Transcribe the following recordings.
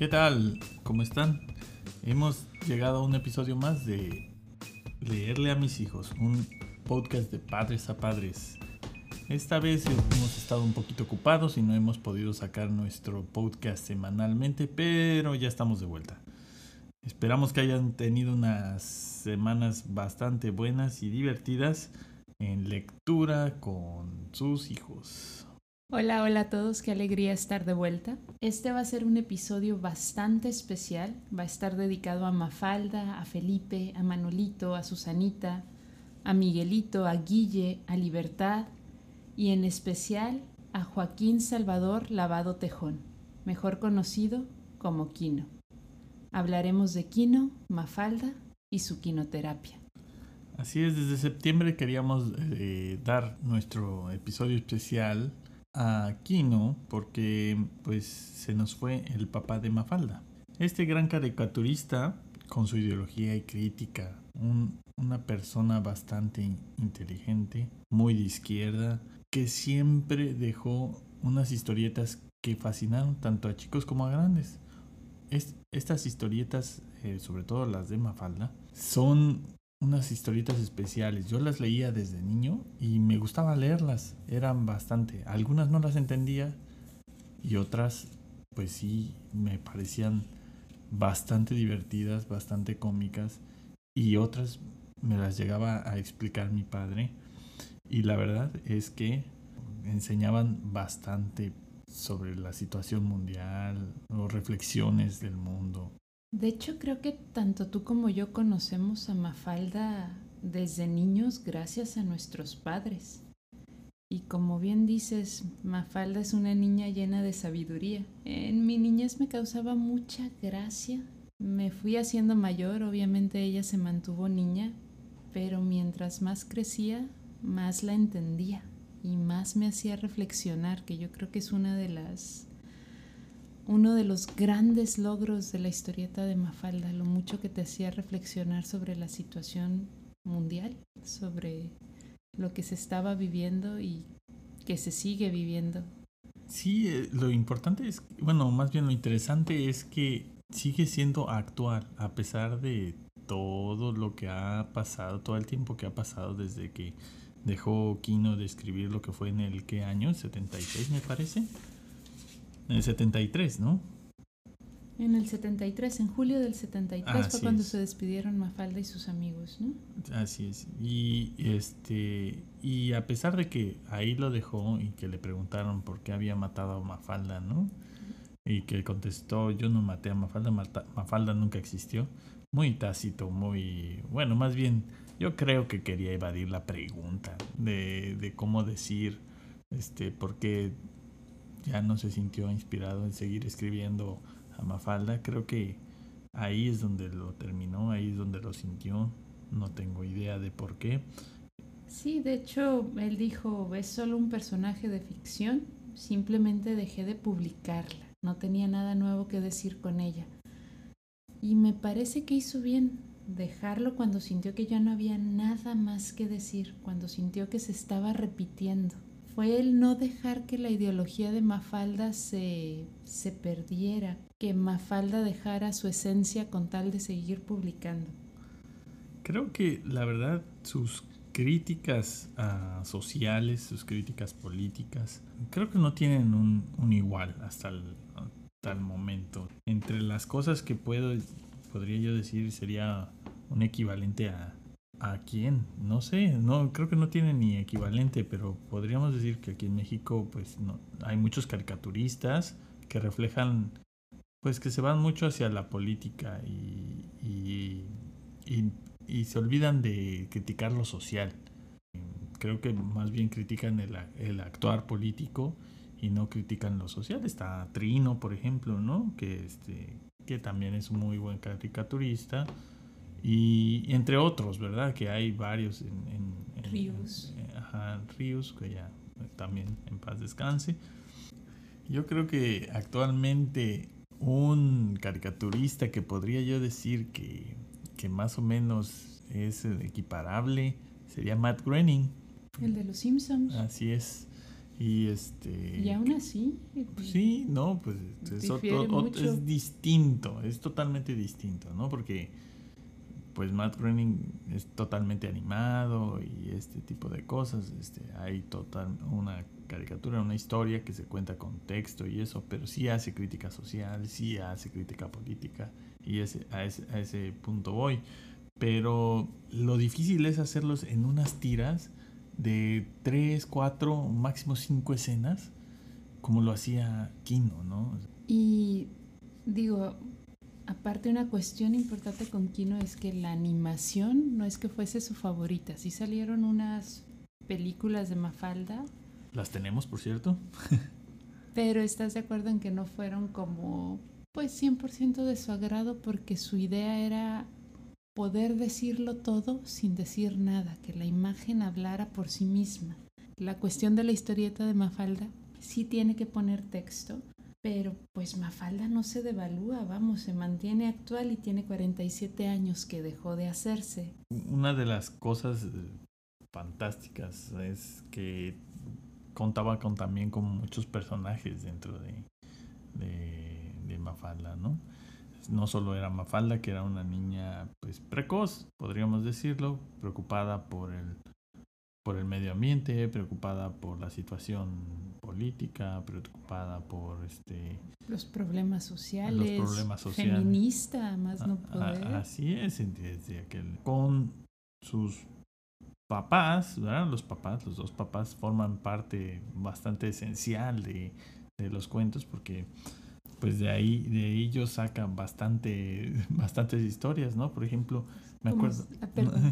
¿Qué tal? ¿Cómo están? Hemos llegado a un episodio más de Leerle a mis hijos, un podcast de padres a padres. Esta vez hemos estado un poquito ocupados y no hemos podido sacar nuestro podcast semanalmente, pero ya estamos de vuelta. Esperamos que hayan tenido unas semanas bastante buenas y divertidas en lectura con sus hijos. Hola, hola a todos, qué alegría estar de vuelta. Este va a ser un episodio bastante especial, va a estar dedicado a Mafalda, a Felipe, a Manolito, a Susanita, a Miguelito, a Guille, a Libertad y en especial a Joaquín Salvador Lavado Tejón, mejor conocido como Quino. Hablaremos de Quino, Mafalda y su quinoterapia. Así es, desde septiembre queríamos eh, dar nuestro episodio especial a Kino porque pues se nos fue el papá de Mafalda. Este gran caricaturista con su ideología y crítica, una persona bastante inteligente, muy de izquierda, que siempre dejó unas historietas que fascinaron tanto a chicos como a grandes. estas historietas, eh, sobre todo las de Mafalda, son unas historietas especiales. Yo las leía desde niño y me gustaba leerlas. Eran bastante. Algunas no las entendía y otras pues sí me parecían bastante divertidas, bastante cómicas y otras me las llegaba a explicar mi padre y la verdad es que enseñaban bastante sobre la situación mundial o reflexiones del mundo de hecho, creo que tanto tú como yo conocemos a Mafalda desde niños gracias a nuestros padres. Y como bien dices, Mafalda es una niña llena de sabiduría. En mi niñez me causaba mucha gracia. Me fui haciendo mayor, obviamente ella se mantuvo niña, pero mientras más crecía, más la entendía y más me hacía reflexionar, que yo creo que es una de las uno de los grandes logros de la historieta de Mafalda, lo mucho que te hacía reflexionar sobre la situación mundial, sobre lo que se estaba viviendo y que se sigue viviendo. Sí, eh, lo importante es, bueno, más bien lo interesante es que sigue siendo actual, a pesar de todo lo que ha pasado, todo el tiempo que ha pasado desde que dejó Kino de escribir lo que fue en el qué año, 76 me parece. En el 73, ¿no? En el 73, en julio del 73 fue cuando se despidieron Mafalda y sus amigos, ¿no? Así es. Y este y a pesar de que ahí lo dejó y que le preguntaron por qué había matado a Mafalda, ¿no? Y que contestó, yo no maté a Mafalda, Mafalda nunca existió. Muy tácito, muy... Bueno, más bien, yo creo que quería evadir la pregunta de, de cómo decir, este, por qué ya no se sintió inspirado en seguir escribiendo a Mafalda. Creo que ahí es donde lo terminó, ahí es donde lo sintió. No tengo idea de por qué. Sí, de hecho, él dijo, es solo un personaje de ficción, simplemente dejé de publicarla, no tenía nada nuevo que decir con ella. Y me parece que hizo bien dejarlo cuando sintió que ya no había nada más que decir, cuando sintió que se estaba repitiendo fue el no dejar que la ideología de Mafalda se, se perdiera, que Mafalda dejara su esencia con tal de seguir publicando. Creo que la verdad sus críticas uh, sociales, sus críticas políticas, creo que no tienen un, un igual hasta el, hasta el, momento. Entre las cosas que puedo, podría yo decir sería un equivalente a ¿A quién? No sé, no creo que no tiene ni equivalente, pero podríamos decir que aquí en México pues no, hay muchos caricaturistas que reflejan pues que se van mucho hacia la política y, y, y, se olvidan de criticar lo social. Creo que más bien critican el, el actuar político y no critican lo social. Está Trino, por ejemplo, ¿no? Que, este, que también es un muy buen caricaturista y entre otros, ¿verdad? Que hay varios en... en, Ríos. ajá, Ríos, que ya también en paz descanse. Yo creo que actualmente un caricaturista que podría yo decir que, que más o menos es equiparable sería Matt Groening. El de los Simpsons. Así es. Y este. Y aún así. Sí, no, pues es, es distinto, es totalmente distinto, ¿no? Porque pues Matt Groening es totalmente animado y este tipo de cosas. Este, hay total una caricatura, una historia que se cuenta con texto y eso, pero sí hace crítica social, sí hace crítica política y ese, a, ese, a ese punto voy. Pero lo difícil es hacerlos en unas tiras de 3, 4, máximo 5 escenas, como lo hacía Kino, ¿no? Y digo, aparte una cuestión importante con Kino es que la animación no es que fuese su favorita. Sí salieron unas películas de Mafalda. Las tenemos, por cierto. pero estás de acuerdo en que no fueron como pues 100% de su agrado porque su idea era poder decirlo todo sin decir nada, que la imagen hablara por sí misma. La cuestión de la historieta de Mafalda sí tiene que poner texto, pero pues Mafalda no se devalúa, vamos, se mantiene actual y tiene 47 años que dejó de hacerse. Una de las cosas eh, fantásticas es que contaba con también con muchos personajes dentro de, Mafalda, ¿no? no solo era Mafalda, que era una niña pues precoz, podríamos decirlo, preocupada por el por el medio ambiente, preocupada por la situación política, preocupada por este los problemas sociales, los problemas sociales, feminista, más no poder. así es, desde aquel con sus papás, ¿verdad? Los papás, los dos papás forman parte bastante esencial de, de los cuentos porque pues de ahí, de ellos sacan bastante, bastantes historias, ¿no? Por ejemplo, me acuerdo.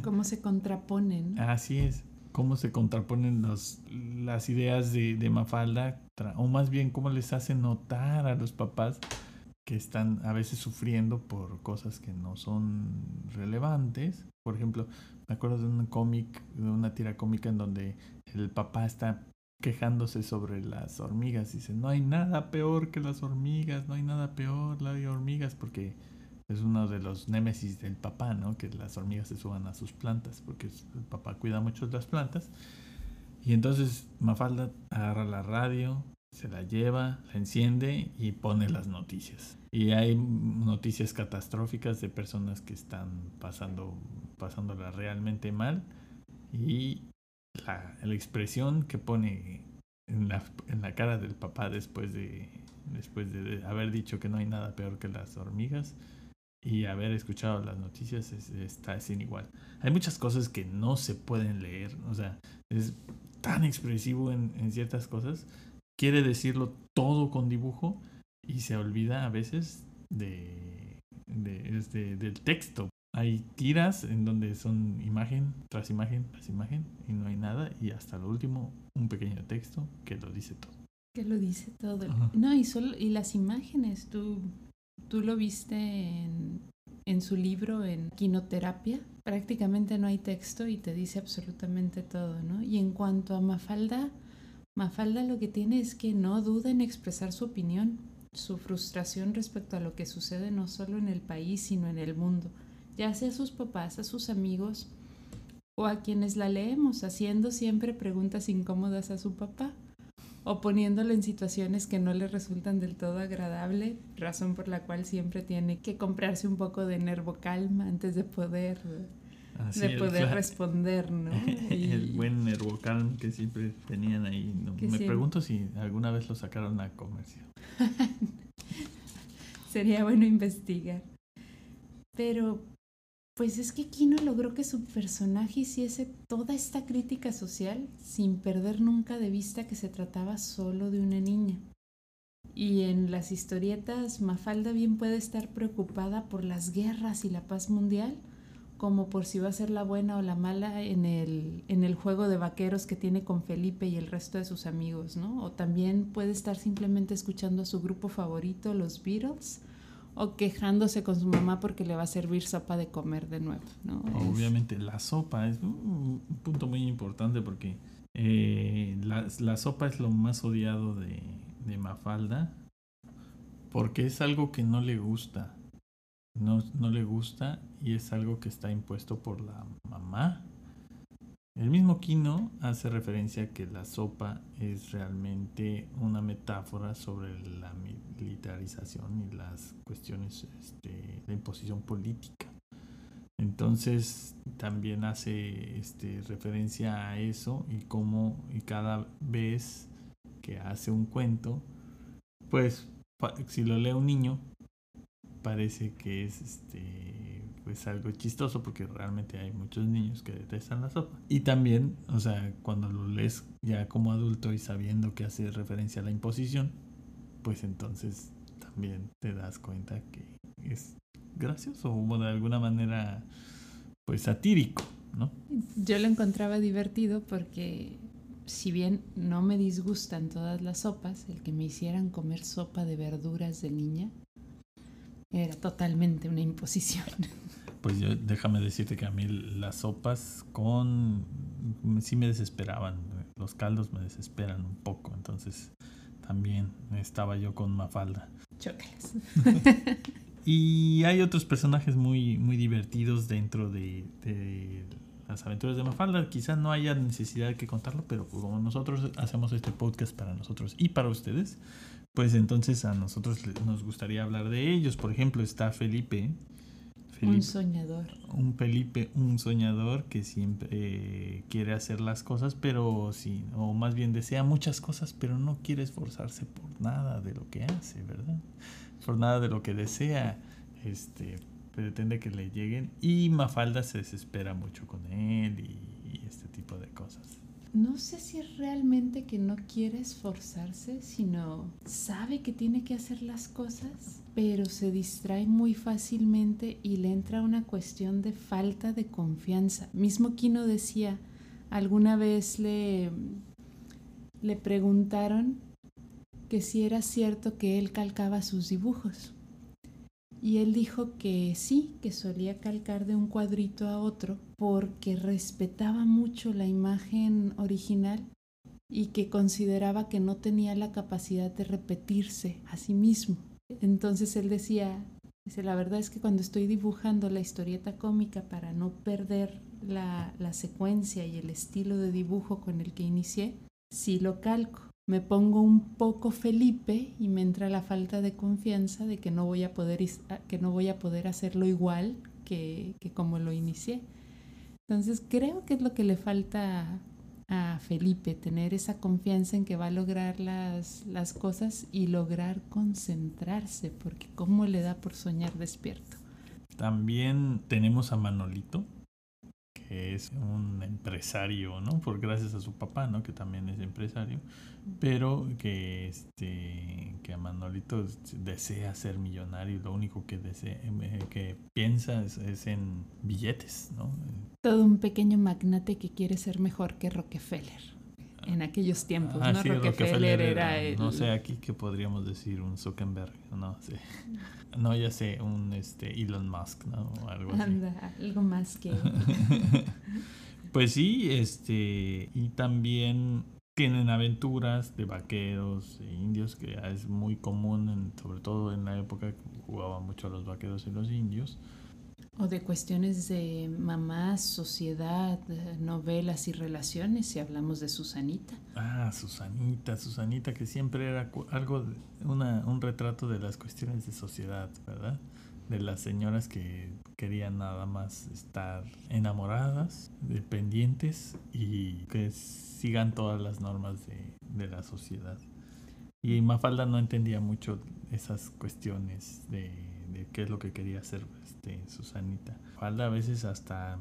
Cómo se contraponen. Así es, cómo se contraponen los, las ideas de, Mafalda, o más bien cómo les hace notar a los papás que están a veces sufriendo por cosas que no son relevantes. Por ejemplo, me acuerdo de un cómic, de una tira cómica en donde el papá está quejándose sobre las hormigas. Dice, no hay nada peor que las hormigas, no hay nada peor, la hay hormigas, porque es uno de los némesis del papá, ¿no? Que las hormigas se suban a sus plantas, porque el papá cuida mucho de las plantas. Y entonces Mafalda agarra la radio, se la lleva, la enciende y pone las noticias. Y hay noticias catastróficas de personas que están pasando, pasándola realmente mal. Y la, expresión que pone en la, en la, cara del papá después de después de haber dicho que no hay nada peor que las hormigas y haber escuchado las noticias está sin igual. Hay muchas cosas que no se pueden leer, o sea, es tan expresivo en, en ciertas cosas, quiere decirlo todo con dibujo y se olvida a veces de, de, este, del texto hay tiras en donde son imagen tras imagen tras imagen y no hay nada y hasta lo último un pequeño texto que lo dice todo. Que lo dice todo. No, y solo y las imágenes, tú tú lo viste en, en su libro en Quinoterapia, prácticamente no hay texto y te dice absolutamente todo, ¿no? Y en cuanto a Mafalda, Mafalda lo que tiene es que no duda en expresar su opinión, su frustración respecto a lo que sucede no solo en el país, sino en el mundo ya sea a sus papás, a sus amigos o a quienes la leemos, haciendo siempre preguntas incómodas a su papá o poniéndolo en situaciones que no le resultan del todo agradable, razón por la cual siempre tiene que comprarse un poco de nervo calma antes de poder de poder responder, ¿no? el buen nervocalm que siempre tenían ahí. Me pregunto si alguna vez lo sacaron a comercio. Sería bueno investigar. Pero pues es que Kino logró que su personaje hiciese toda esta crítica social sin perder nunca de vista que se trataba solo de una niña. Y en las historietas, Mafalda bien puede estar preocupada por las guerras y la paz mundial, como por si va a ser la buena o la mala en el, en el juego de vaqueros que tiene con Felipe y el resto de sus amigos, ¿no? O también puede estar simplemente escuchando a su grupo favorito, los Beatles, o quejándose con su mamá porque le va a servir sopa de comer de nuevo. ¿no? Obviamente, la sopa es un punto muy importante porque eh, la, sopa es lo más odiado de, de, Mafalda porque es algo que no le gusta. No, no le gusta y es algo que está impuesto por la mamá. El mismo Kino hace referencia que la sopa es realmente una metáfora sobre la militarización y las cuestiones este, de imposición política. Entonces también hace este, referencia a eso y cómo y cada vez que hace un cuento, pues si lo lee un niño, parece que es este pues algo chistoso porque realmente hay muchos niños que detestan la sopa. Y también, o sea, cuando lo lees ya como adulto y sabiendo que hace referencia a la imposición, pues entonces también te das cuenta que es gracioso o de alguna manera pues satírico, ¿no? Yo lo encontraba divertido porque si bien no me disgustan todas las sopas, el que me hicieran comer sopa de verduras de niña era totalmente una imposición. Pues yo, déjame decirte que a mí las sopas con sí me desesperaban, los caldos me desesperan un poco, entonces también estaba yo con Mafalda. Chócalas. y hay otros personajes muy, muy divertidos dentro de, de las aventuras de Mafalda. Quizás no haya necesidad de que contarlo, pero como nosotros hacemos este podcast para nosotros y para ustedes, pues entonces a nosotros nos gustaría hablar de ellos. Por ejemplo, está Felipe. Un soñador. Un Felipe, un soñador que siempre eh, quiere hacer las cosas, pero sí, o más bien desea muchas cosas, pero no quiere esforzarse por nada de lo que hace, ¿verdad? Por nada de lo que desea. Este, pretende que le lleguen y Mafalda se desespera mucho con él y este tipo de cosas no sé si es realmente que no quiere esforzarse, sino sabe que tiene que hacer las cosas, pero se distrae muy fácilmente y le entra una cuestión de falta de confianza. Mismo Kino decía, alguna vez le, le preguntaron que si era cierto que él calcaba sus dibujos. Y él dijo que sí, que solía calcar de un cuadrito a otro porque respetaba mucho la imagen original y que consideraba que no tenía la capacidad de repetirse a sí mismo. Entonces él decía, dice, la verdad es que cuando estoy dibujando la historieta cómica para no perder la, la secuencia y el estilo de dibujo con el que inicié, sí lo calco me pongo un poco Felipe y me entra la falta de confianza de que no voy a poder, que no voy a poder hacerlo igual que, como lo inicié. Entonces creo que es lo que le falta a Felipe, tener esa confianza en que va a lograr las, las cosas y lograr concentrarse, porque cómo le da por soñar despierto. También tenemos a Manolito, que es un empresario, ¿no? Por gracias a su papá, ¿no? Que también es empresario, pero que este que Manolito desea ser millonario y lo único que desea, eh, que piensa es, en billetes, ¿no? Todo un pequeño magnate que quiere ser mejor que Rockefeller en aquellos tiempos, ah, ¿no? Rockefeller, era, el... No sé, aquí que podríamos decir un Zuckerberg, no sé. No, ya sé, un este Elon Musk, ¿no? O algo Anda, algo más que... pues sí, este, y también tienen aventuras de vaqueros e indios, que es muy común, sobre todo en la época que jugaban mucho los vaqueros y los indios. O de cuestiones de mamás, sociedad, novelas y relaciones, si hablamos de Susanita. Ah, Susanita, Susanita, que siempre era algo, una, un retrato de las cuestiones de sociedad, ¿verdad? De las señoras que querían nada más estar enamoradas, dependientes y que sigan todas las normas de, de la sociedad. Y Mafalda no entendía mucho esas cuestiones de qué es lo que quería hacer este, Susanita. Falda a veces hasta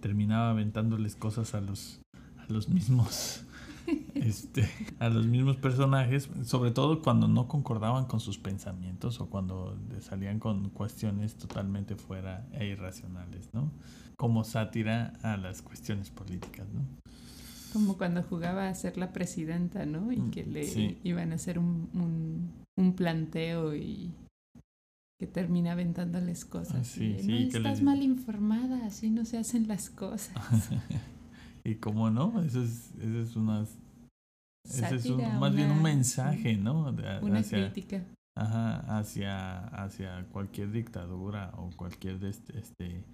terminaba aventándoles cosas a los, a los mismos este, a los mismos personajes, sobre todo cuando no concordaban con sus pensamientos o cuando salían con cuestiones totalmente fuera e irracionales, ¿no? Como sátira a las cuestiones políticas, ¿no? Como cuando jugaba a ser la presidenta, ¿no? Y mm, que le iban a hacer un, un, un planteo y que termina aventándoles cosas. Ah, sí, no estás mal informada, así no se hacen las cosas. y cómo no, eso es, eso es una... es más bien un mensaje, ¿no? una crítica. Ajá, hacia, hacia cualquier dictadura o cualquier este, este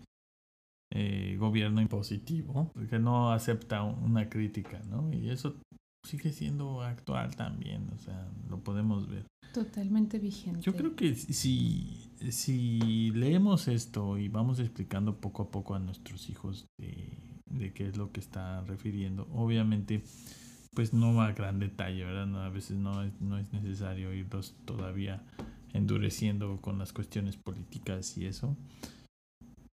eh, gobierno impositivo, que no acepta una crítica, ¿no? Y eso sigue siendo actual también, o sea, lo podemos ver. Totalmente vigente. Yo creo que si, si leemos esto y vamos explicando poco a poco a nuestros hijos de, de qué es lo que está refiriendo, obviamente pues no va a gran detalle, ¿verdad? a veces no es, no es necesario irlos todavía endureciendo con las cuestiones políticas y eso.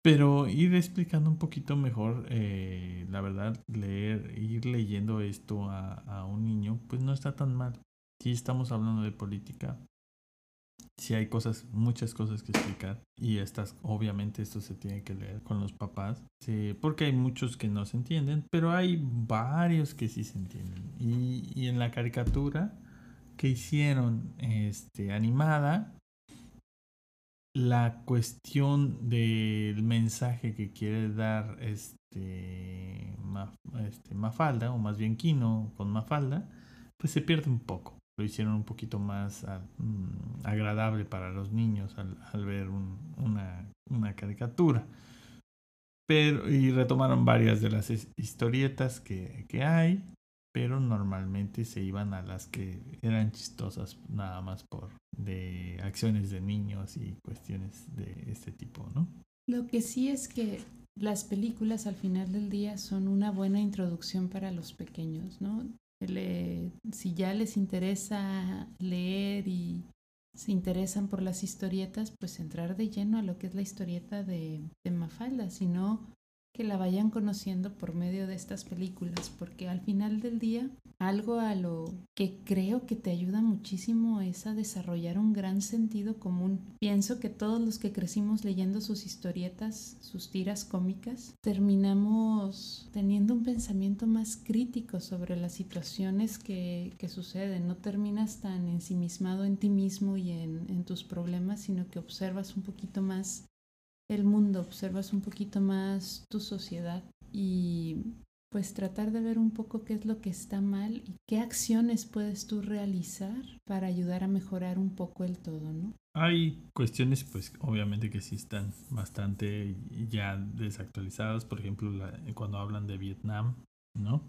Pero ir explicando un poquito mejor, eh, la verdad, leer, ir leyendo esto a, a, un niño, pues no está tan mal. Si estamos hablando de política, si hay cosas, muchas cosas que explicar. Y estas, obviamente, esto se tiene que leer con los papás. porque hay muchos que no se entienden, pero hay varios que sí se entienden. Y, y en la caricatura que hicieron este, animada, la cuestión del mensaje que quiere dar este, este, Mafalda, o más bien Kino con Mafalda, pues se pierde un poco. Lo hicieron un poquito más mm, agradable para los niños al, ver una, una, caricatura. Pero, y retomaron varias de las historietas que, que hay pero normalmente se iban a las que eran chistosas nada más por de acciones de niños y cuestiones de este tipo, ¿no? Lo que sí es que las películas al final del día son una buena introducción para los pequeños, ¿no? si ya les interesa leer y se interesan por las historietas, pues entrar de lleno a lo que es la historieta de, de Mafalda, si no que la vayan conociendo por medio de estas películas, porque al final del día algo a lo que creo que te ayuda muchísimo es a desarrollar un gran sentido común. Pienso que todos los que crecimos leyendo sus historietas, sus tiras cómicas, terminamos teniendo un pensamiento más crítico sobre las situaciones que, que suceden. No terminas tan ensimismado en ti mismo y en, en tus problemas, sino que observas un poquito más el mundo, observas un poquito más tu sociedad y pues tratar de ver un poco qué es lo que está mal y qué acciones puedes tú realizar para ayudar a mejorar un poco el todo, ¿no? Hay cuestiones pues obviamente que sí están bastante ya desactualizadas, por ejemplo cuando hablan de Vietnam, ¿no?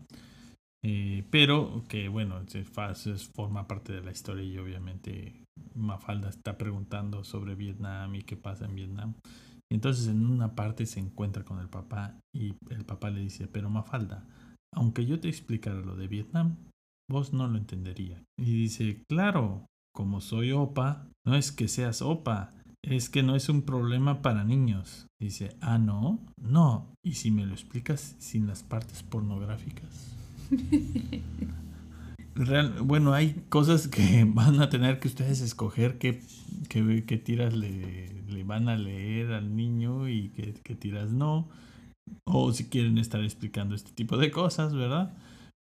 Eh, pero que bueno, se, forma parte de la historia y obviamente Mafalda está preguntando sobre Vietnam y qué pasa en Vietnam. Entonces en una parte se encuentra con el papá y el papá le dice, pero Mafalda, aunque yo te explicara lo de Vietnam, vos no lo entenderías. Y dice, claro, como soy opa, no es que seas opa, es que no es un problema para niños. Dice, ah, no, no, y si me lo explicas sin las partes pornográficas. bueno, hay cosas que van a tener que ustedes escoger qué, qué, tiras le, le, van a leer al niño y qué, qué, tiras no. O si quieren estar explicando este tipo de cosas, ¿verdad?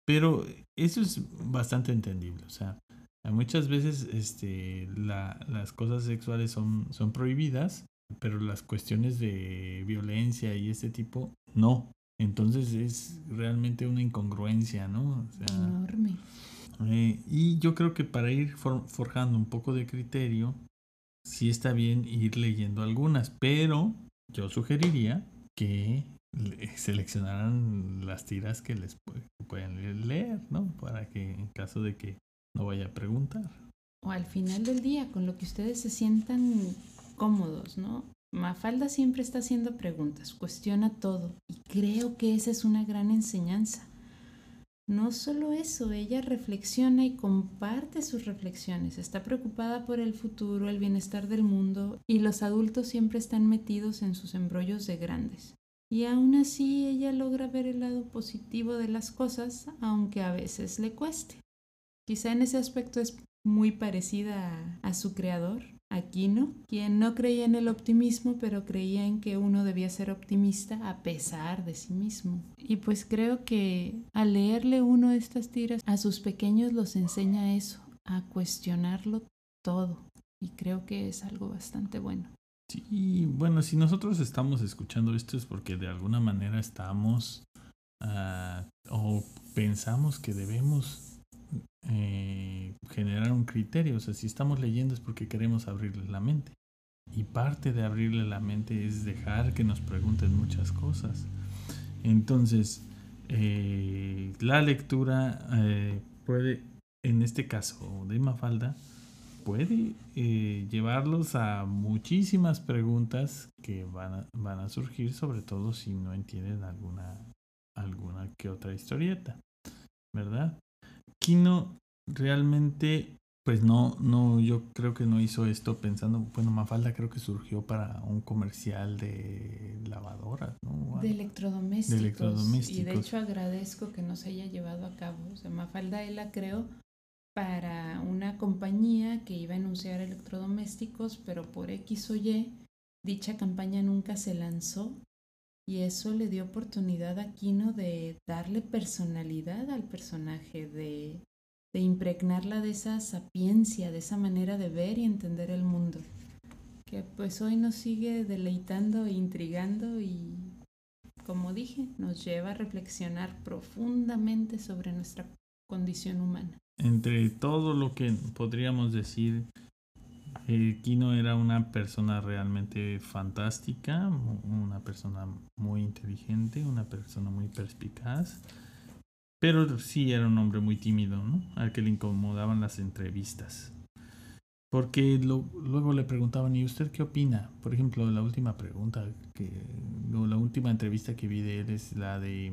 Pero eso es bastante entendible. O sea, muchas veces este, la, las cosas sexuales son, son prohibidas, pero las cuestiones de violencia y este tipo no. Entonces es realmente una incongruencia, ¿no? Enorme. Eh, y yo creo que para ir forjando un poco de criterio, sí está bien ir leyendo algunas, pero yo sugeriría que seleccionaran las tiras que les pueden leer, ¿no? Para que en caso de que no vaya a preguntar. O al final del día, con lo que ustedes se sientan cómodos, ¿no? Mafalda siempre está haciendo preguntas, cuestiona todo y creo que esa es una gran enseñanza. No solo eso, ella reflexiona y comparte sus reflexiones, está preocupada por el futuro, el bienestar del mundo y los adultos siempre están metidos en sus embrollos de grandes. Y aún así ella logra ver el lado positivo de las cosas, aunque a veces le cueste. Quizá en ese aspecto es muy parecida a, a su creador, Aquino, quien no creía en el optimismo, pero creía en que uno debía ser optimista a pesar de sí mismo. Y pues creo que al leerle uno estas tiras a sus pequeños los enseña eso, a cuestionarlo todo. Y creo que es algo bastante bueno. Sí, bueno, si nosotros estamos escuchando esto es porque de alguna manera estamos uh, o pensamos que debemos eh, generar un criterio. O sea, si estamos leyendo es porque queremos abrirles la mente. Y parte de abrirle la mente es dejar que nos pregunten muchas cosas. Entonces, eh, la lectura eh, puede, en este caso de Mafalda, puede eh, llevarlos a muchísimas preguntas que van a, van a surgir, sobre todo si no entienden alguna, alguna que otra historieta, ¿verdad? Kino realmente pues no, no, yo creo que no hizo esto pensando, bueno, Mafalda creo que surgió para un comercial de lavadoras, ¿no? De electrodomésticos. De electrodomésticos. Y de hecho agradezco que no se haya llevado a cabo. O sea, Mafalda él la creó para una compañía que iba a anunciar electrodomésticos, pero por X o Y, dicha campaña nunca se lanzó y eso le dio oportunidad a Kino de darle personalidad al personaje, de de impregnarla de esa sapiencia, de esa manera de ver y entender el mundo, que pues hoy nos sigue deleitando e intrigando y, como dije, nos lleva a reflexionar profundamente sobre nuestra condición humana. Entre todo lo que podríamos decir, eh, Kino era una persona realmente fantástica, una persona muy inteligente, una persona muy perspicaz pero sí era un hombre muy tímido, ¿no? Al que le incomodaban las entrevistas. Porque luego le preguntaban, ¿y usted qué opina? Por ejemplo, la última pregunta, que, la última entrevista que vi de él es la de,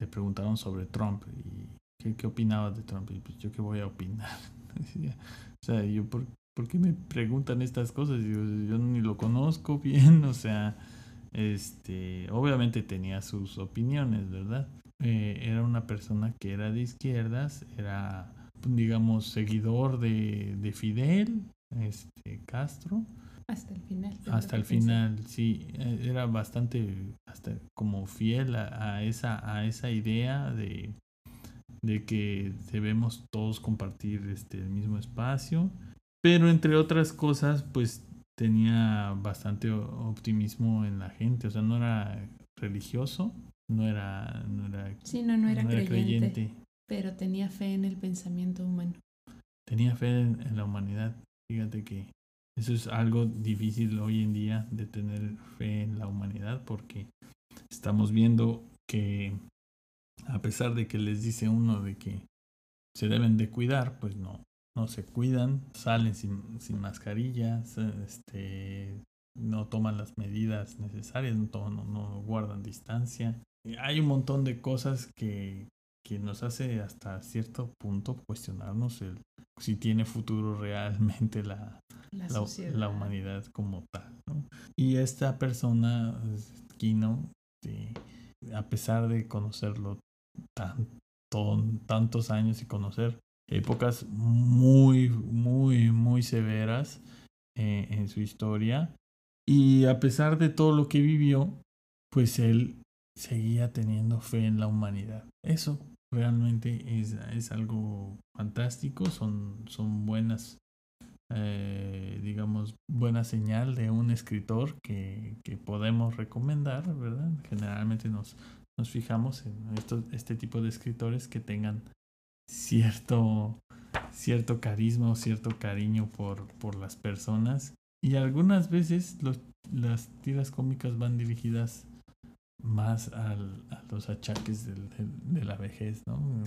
le preguntaron sobre Trump y qué, qué opinaba de Trump. Y pues yo qué voy a opinar. o sea, yo, ¿por, ¿por, qué me preguntan estas cosas? Yo, yo ni lo conozco bien, o sea, este, obviamente tenía sus opiniones, ¿verdad? Eh, era una persona que era de izquierdas, era, digamos, seguidor de, de Fidel, este, Castro. Hasta el final. Hasta el final, sí, eh, era bastante, hasta como fiel a, esa, a esa idea de, de que debemos todos compartir este, el mismo espacio. Pero entre otras cosas, pues tenía bastante optimismo en la gente, o sea, no era religioso, no era, no era, sí, no, no era, creyente, pero tenía fe en el pensamiento humano. Tenía fe en, la humanidad. Fíjate que eso es algo difícil hoy en día de tener fe en la humanidad porque estamos viendo que a pesar de que les dice uno de que se deben de cuidar, pues no, no se cuidan, salen sin, sin mascarillas, este, no toman las medidas necesarias, no, no guardan distancia, hay un montón de cosas que, que nos hace hasta cierto punto cuestionarnos el si tiene futuro realmente la, la, humanidad como tal. Y esta persona, Kino, a pesar de conocerlo tan, tantos años y conocer épocas muy, muy, muy severas eh, en su historia, y a pesar de todo lo que vivió, pues él seguía teniendo fe en la humanidad. Eso realmente es, es algo fantástico, son, son buenas, eh, digamos, buena señal de un escritor que, que, podemos recomendar, ¿verdad? Generalmente nos, nos fijamos en este tipo de escritores que tengan cierto, cierto carisma o cierto cariño por, por las personas. Y algunas veces los, las tiras cómicas van dirigidas más al, a los achaques del, de la vejez, ¿no?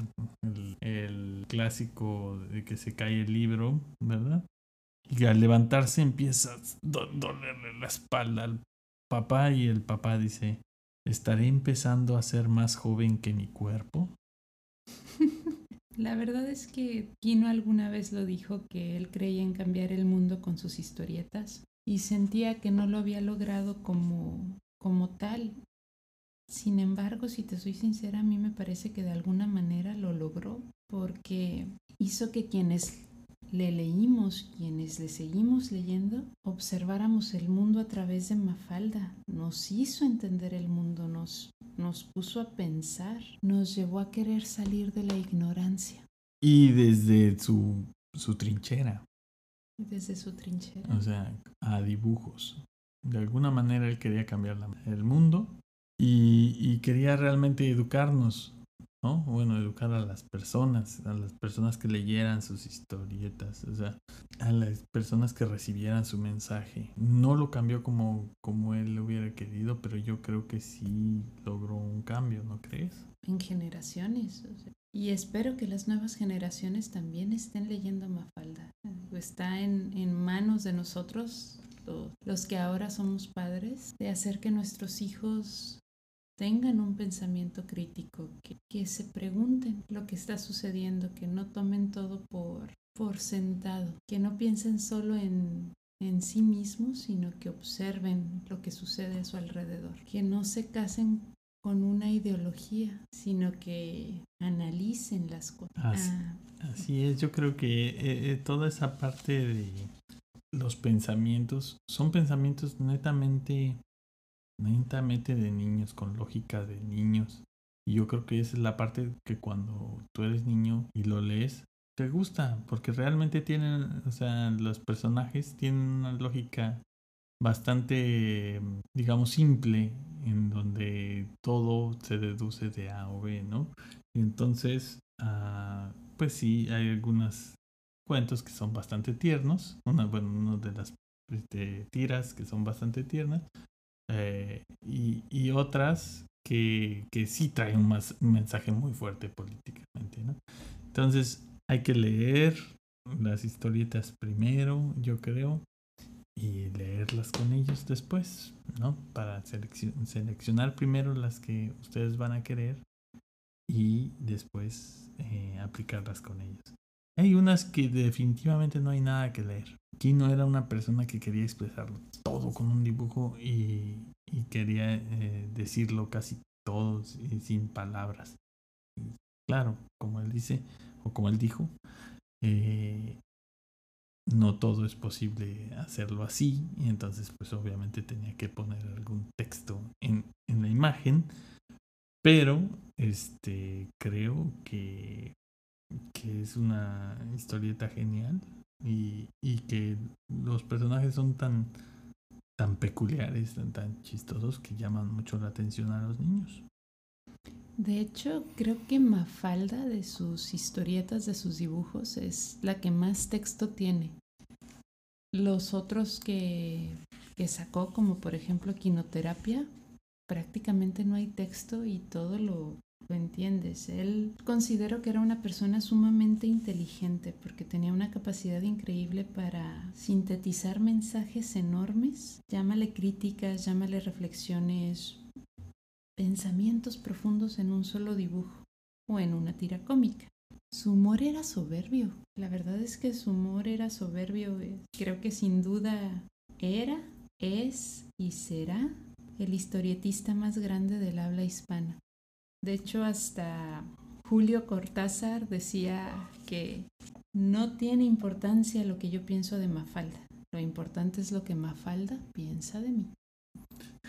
El, clásico de que se cae el libro, ¿verdad? Y al levantarse empieza a dolerle la espalda al papá y el papá dice, ¿estaré empezando a ser más joven que mi cuerpo? La verdad es que Kino alguna vez lo dijo que él creía en cambiar el mundo con sus historietas y sentía que no lo había logrado como, como tal. Sin embargo, si te soy sincera, a mí me parece que de alguna manera lo logró porque hizo que quienes le leímos, quienes le seguimos leyendo, observáramos el mundo a través de Mafalda. Nos hizo entender el mundo, nos, nos puso a pensar, nos llevó a querer salir de la ignorancia. Y desde su, su trinchera. Desde su trinchera. O sea, a dibujos. De alguna manera él quería cambiar el mundo y, quería realmente educarnos. ¿No? Bueno, educar a las personas, a las personas que leyeran sus historietas, o sea, a las personas que recibieran su mensaje. No lo cambió como, como él lo hubiera querido, pero yo creo que sí logró un cambio, ¿no crees? En generaciones. y espero que las nuevas generaciones también estén leyendo Mafalda. Está en, en manos de nosotros, los que ahora somos padres, de hacer que nuestros hijos tengan un pensamiento crítico, que, se pregunten lo que está sucediendo, que no tomen todo por, por sentado, que no piensen solo en, en sí mismos, sino que observen lo que sucede a su alrededor, que no se casen con una ideología, sino que analicen las cosas. Así, ah, es, yo creo que eh, eh, toda esa parte de los pensamientos son pensamientos netamente netamente de niños, con lógica de niños. Y yo creo que esa es la parte que cuando tú eres niño y lo lees, te gusta, porque realmente tienen, o sea, los personajes tienen una lógica bastante, digamos, simple, en donde todo se deduce de A o B, ¿no? Y entonces, ah, pues sí, hay algunos cuentos que son bastante tiernos, una, bueno, una de las este, tiras que son bastante tiernas, eh, y, otras que, que sí traen un, mensaje muy fuerte políticamente. ¿no? Entonces hay que leer las historietas primero, yo creo, y leerlas con ellos después, ¿no? Para seleccionar primero las que ustedes van a querer y después eh, aplicarlas con ellos. Hay unas que definitivamente no hay nada que leer. No era una persona que quería expresarlo todo con un dibujo y, quería eh, decirlo casi todo sin palabras. claro, como él dice, o como él dijo, eh, no todo es posible hacerlo así, y entonces pues obviamente tenía que poner algún texto en, en la imagen, pero este creo que, que es una historieta genial y, y que los personajes son tan tan peculiares, tan, tan chistosos que llaman mucho la atención a los niños. De hecho, creo que Mafalda de sus historietas, de sus dibujos, es la que más texto tiene. Los otros que, que sacó, como por ejemplo Quinoterapia, prácticamente no hay texto y todo lo, lo entiendes. Él considero que era una persona sumamente inteligente porque tenía una capacidad increíble para sintetizar mensajes enormes. Llámale críticas, llámale reflexiones, pensamientos profundos en un solo dibujo o en una tira cómica. Su humor era soberbio. La verdad es que su humor era soberbio. Creo que sin duda era, es y será el historietista más grande del habla hispana. De hecho, hasta Julio Cortázar decía que no tiene importancia lo que yo pienso de Mafalda. Lo importante es lo que Mafalda piensa de mí.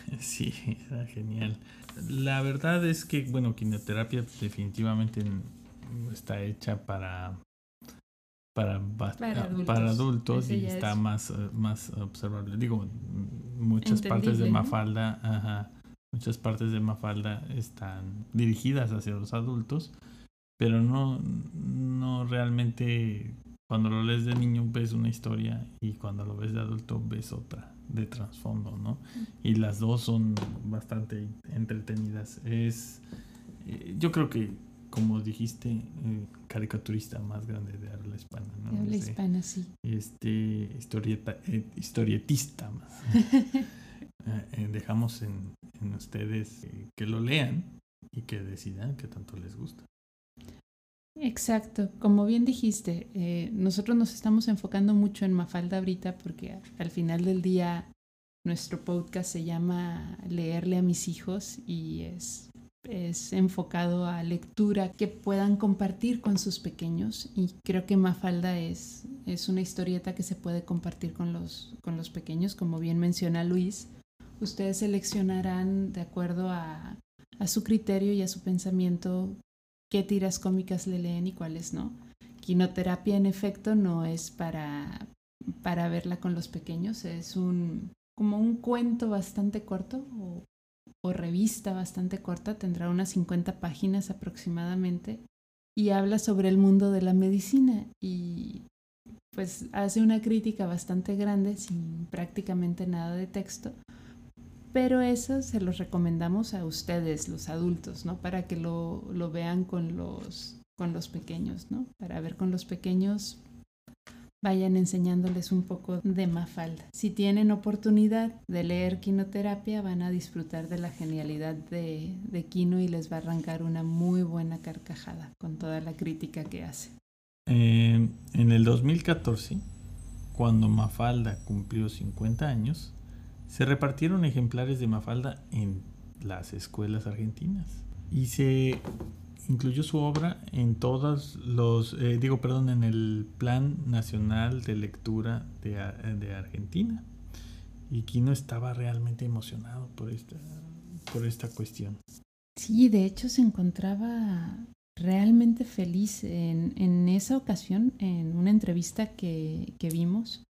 Sí, era genial. La verdad es que, bueno, quimioterapia definitivamente está hecha para para, para adultos, y está más, más observable. Digo, muchas partes de Mafalda, ajá, Muchas partes de Mafalda están dirigidas hacia los adultos, pero no, no realmente cuando lo lees de niño ves una historia y cuando lo ves de adulto ves otra de trasfondo, ¿no? Y las dos son bastante entretenidas. Es, eh, yo creo que, como dijiste, eh, caricaturista más grande de habla hispana, ¿no? De habla hispana, sí. Este, historieta, eh, historietista más. dejamos en, en ustedes eh, que lo lean y que decidan qué tanto les gusta. Exacto, como bien dijiste, eh, nosotros nos estamos enfocando mucho en Mafalda ahorita porque al final del día nuestro podcast se llama Leerle a mis hijos y es, es enfocado a lectura que puedan compartir con sus pequeños y creo que Mafalda es, es una historieta que se puede compartir con los, con los pequeños, como bien menciona Luis ustedes seleccionarán de acuerdo a, su criterio y a su pensamiento qué tiras cómicas le leen y cuáles no. Quinoterapia en efecto no es para, para verla con los pequeños, es un como un cuento bastante corto o, o revista bastante corta, tendrá unas 50 páginas aproximadamente, y habla sobre el mundo de la medicina y pues hace una crítica bastante grande sin prácticamente nada de texto. Pero eso se los recomendamos a ustedes, los adultos, ¿no? Para que lo, lo vean con los, con los pequeños, ¿no? Para ver con los pequeños vayan enseñándoles un poco de Mafalda. Si tienen oportunidad de leer quinoterapia, van a disfrutar de la genialidad de, Quino y les va a arrancar una muy buena carcajada con toda la crítica que hace. Eh, en el 2014, cuando Mafalda cumplió 50 años, se repartieron ejemplares de Mafalda en las escuelas argentinas y se incluyó su obra en todos los, eh, digo, perdón, en el Plan Nacional de Lectura de, Argentina. Y Quino estaba realmente emocionado por esta, por esta cuestión. Sí, de hecho se encontraba realmente feliz en, en esa ocasión, en una entrevista que, que vimos.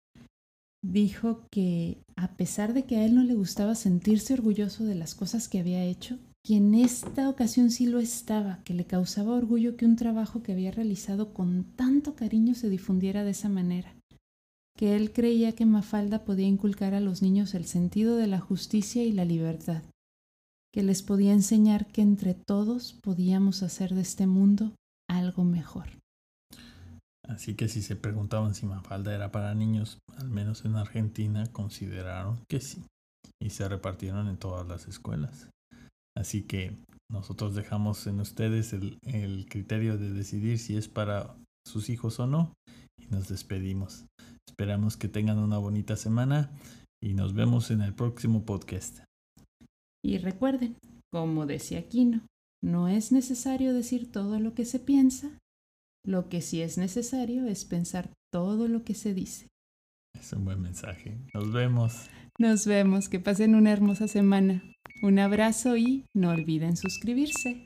Dijo que a pesar de que a él no le gustaba sentirse orgulloso de las cosas que había hecho, que en esta ocasión sí lo estaba, que le causaba orgullo que un trabajo que había realizado con tanto cariño se difundiera de esa manera, que él creía que Mafalda podía inculcar a los niños el sentido de la justicia y la libertad, que les podía enseñar que entre todos podíamos hacer de este mundo algo mejor. Así que si se preguntaban si Mafalda era para niños, al menos en Argentina consideraron que sí, y se repartieron en todas las escuelas. Así que nosotros dejamos en ustedes el, el criterio de decidir si es para sus hijos o no y nos despedimos. Esperamos que tengan una bonita semana y nos vemos en el próximo podcast. Y recuerden, como decía Aquino, no es necesario decir todo lo que se piensa, lo que sí es necesario es pensar todo lo que se dice. Es un buen mensaje. Nos vemos. Nos vemos. Que pasen una hermosa semana. Un abrazo y no olviden suscribirse.